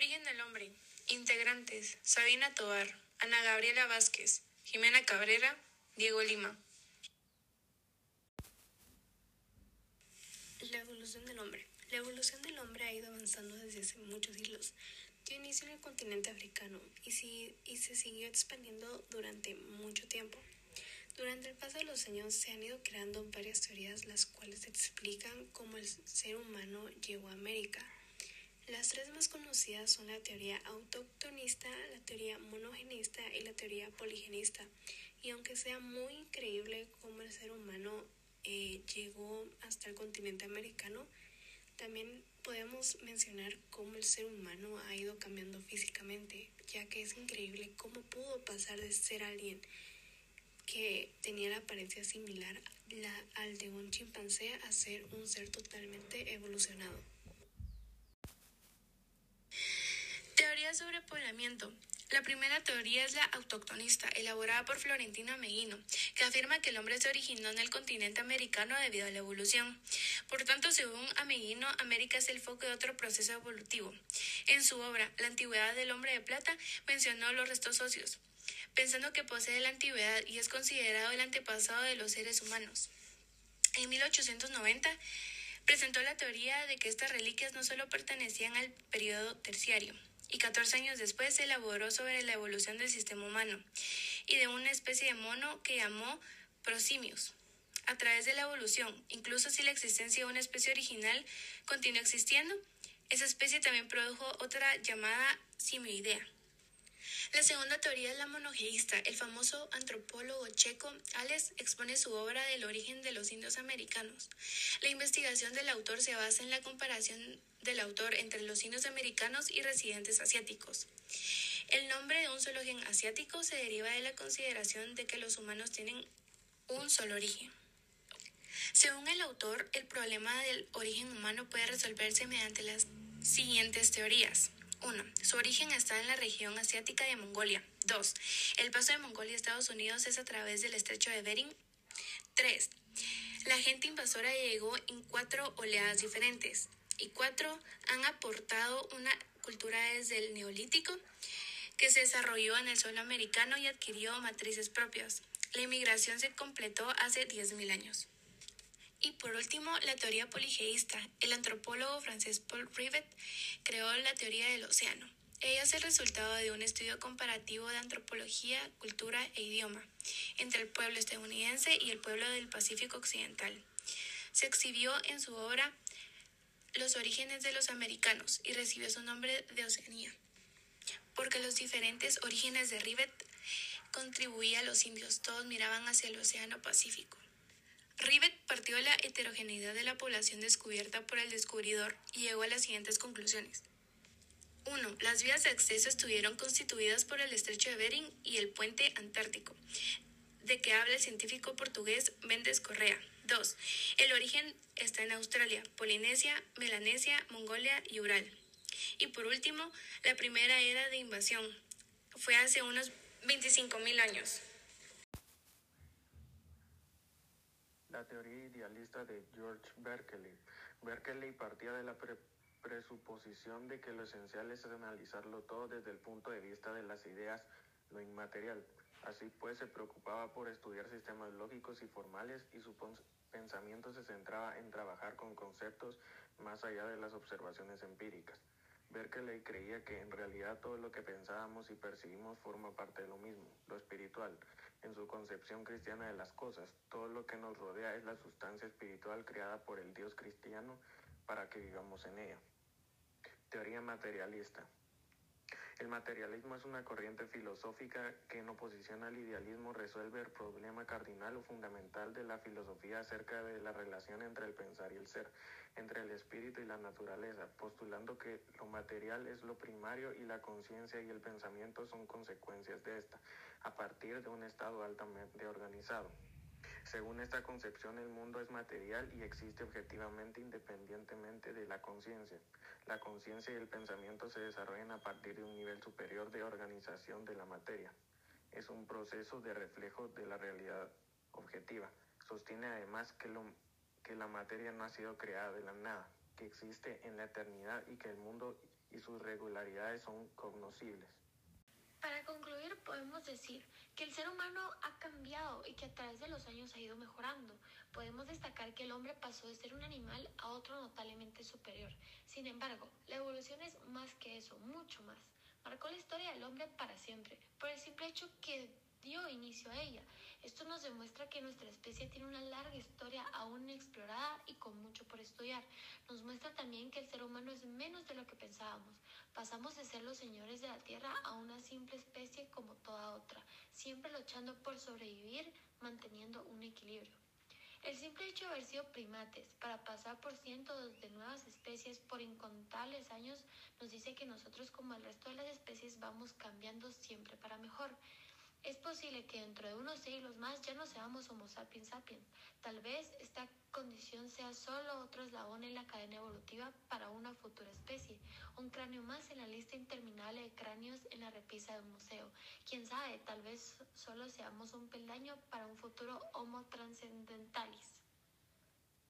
origen del hombre. Integrantes: Sabina Tobar, Ana Gabriela Vázquez, Jimena Cabrera, Diego Lima. La evolución del hombre. La evolución del hombre ha ido avanzando desde hace muchos siglos. Dio inicio en el continente africano y, si- y se siguió expandiendo durante mucho tiempo. Durante el paso de los años se han ido creando varias teorías las cuales explican cómo el ser humano llegó a América. Las tres más conocidas son la teoría autoctonista, la teoría monogenista y la teoría poligenista. Y aunque sea muy increíble cómo el ser humano eh, llegó hasta el continente americano, también podemos mencionar cómo el ser humano ha ido cambiando físicamente, ya que es increíble cómo pudo pasar de ser alguien que tenía la apariencia similar la- al de un chimpancé a ser un ser totalmente evolucionado. Teoría sobre poblamiento. La primera teoría es la autoctonista, elaborada por Florentino Ameguino, que afirma que el hombre se originó en el continente americano debido a la evolución. Por tanto, según Ameguino, América es el foco de otro proceso evolutivo. En su obra, La antigüedad del hombre de plata, mencionó los restos óseos, pensando que posee la antigüedad y es considerado el antepasado de los seres humanos. En 1890 presentó la teoría de que estas reliquias no solo pertenecían al periodo terciario, y 14 años después elaboró sobre la evolución del sistema humano y de una especie de mono que llamó Prosimius. A través de la evolución, incluso si la existencia de una especie original continúa existiendo, esa especie también produjo otra llamada simioidea. La segunda teoría es la monogeísta. El famoso antropólogo checo Ales expone su obra del origen de los indios americanos. La investigación del autor se basa en la comparación del autor entre los indios americanos y residentes asiáticos. El nombre de un solo gen asiático se deriva de la consideración de que los humanos tienen un solo origen. Según el autor, el problema del origen humano puede resolverse mediante las siguientes teorías. 1. Su origen está en la región asiática de Mongolia. 2. El paso de Mongolia a Estados Unidos es a través del estrecho de Bering. 3. La gente invasora llegó en cuatro oleadas diferentes. Y 4. Han aportado una cultura desde el neolítico que se desarrolló en el suelo americano y adquirió matrices propias. La inmigración se completó hace 10.000 años. Y por último, la teoría poligeísta. El antropólogo francés Paul Rivet creó la teoría del océano. Ella es el resultado de un estudio comparativo de antropología, cultura e idioma entre el pueblo estadounidense y el pueblo del Pacífico Occidental. Se exhibió en su obra Los orígenes de los americanos y recibió su nombre de Oceanía, porque los diferentes orígenes de Rivet contribuían a los indios, todos miraban hacia el Océano Pacífico. Rivet partió de la heterogeneidad de la población descubierta por el descubridor y llegó a las siguientes conclusiones. 1. Las vías de acceso estuvieron constituidas por el estrecho de Bering y el puente antártico, de que habla el científico portugués Méndez Correa. 2. El origen está en Australia, Polinesia, Melanesia, Mongolia y Ural. Y por último, la primera era de invasión fue hace unos 25.000 años. La teoría idealista de George Berkeley. Berkeley partía de la pre- presuposición de que lo esencial es analizarlo todo desde el punto de vista de las ideas, lo inmaterial. Así pues, se preocupaba por estudiar sistemas lógicos y formales y su pensamiento se centraba en trabajar con conceptos más allá de las observaciones empíricas. Berkeley creía que en realidad todo lo que pensábamos y percibimos forma parte de lo mismo, lo espiritual. En su concepción cristiana de las cosas, todo lo que nos rodea es la sustancia espiritual creada por el Dios cristiano para que vivamos en ella. Teoría materialista. El materialismo es una corriente filosófica que en oposición al idealismo resuelve el problema cardinal o fundamental de la filosofía acerca de la relación entre el pensar y el ser, entre el espíritu y la naturaleza, postulando que lo material es lo primario y la conciencia y el pensamiento son consecuencias de esta, a partir de un estado altamente organizado. Según esta concepción, el mundo es material y existe objetivamente independientemente de la conciencia. La conciencia y el pensamiento se desarrollan a partir de un nivel superior de organización de la materia. Es un proceso de reflejo de la realidad objetiva. Sostiene además que, lo, que la materia no ha sido creada de la nada, que existe en la eternidad y que el mundo y sus regularidades son cognoscibles. Para concluir, podemos decir que el ser humano ha cambiado y que a través de los años ha ido mejorando. Podemos destacar que el hombre pasó de ser un animal a otro notablemente superior. Sin embargo, la evolución es más que eso, mucho más. Marcó la historia del hombre para siempre, por el simple hecho que dio inicio a ella. Esto nos demuestra que nuestra especie tiene una larga historia aún explorada y con mucho por estudiar. Nos muestra también que el ser humano es menos de lo que pensábamos. Pasamos de ser los señores de la Tierra a una simple especie como toda otra, siempre luchando por sobrevivir, manteniendo un equilibrio. El simple hecho de haber sido primates para pasar por cientos de nuevas especies por incontables años nos dice que nosotros como el resto de las especies vamos cambiando siempre para mejor. Es posible que dentro de unos siglos más ya no seamos Homo sapiens sapiens. Tal vez esta condición sea solo otro eslabón en la cadena evolutiva para una futura especie, un cráneo más en la lista interminable de cráneos en la repisa de un museo. Quién sabe, tal vez solo seamos un peldaño para un futuro Homo trascendente.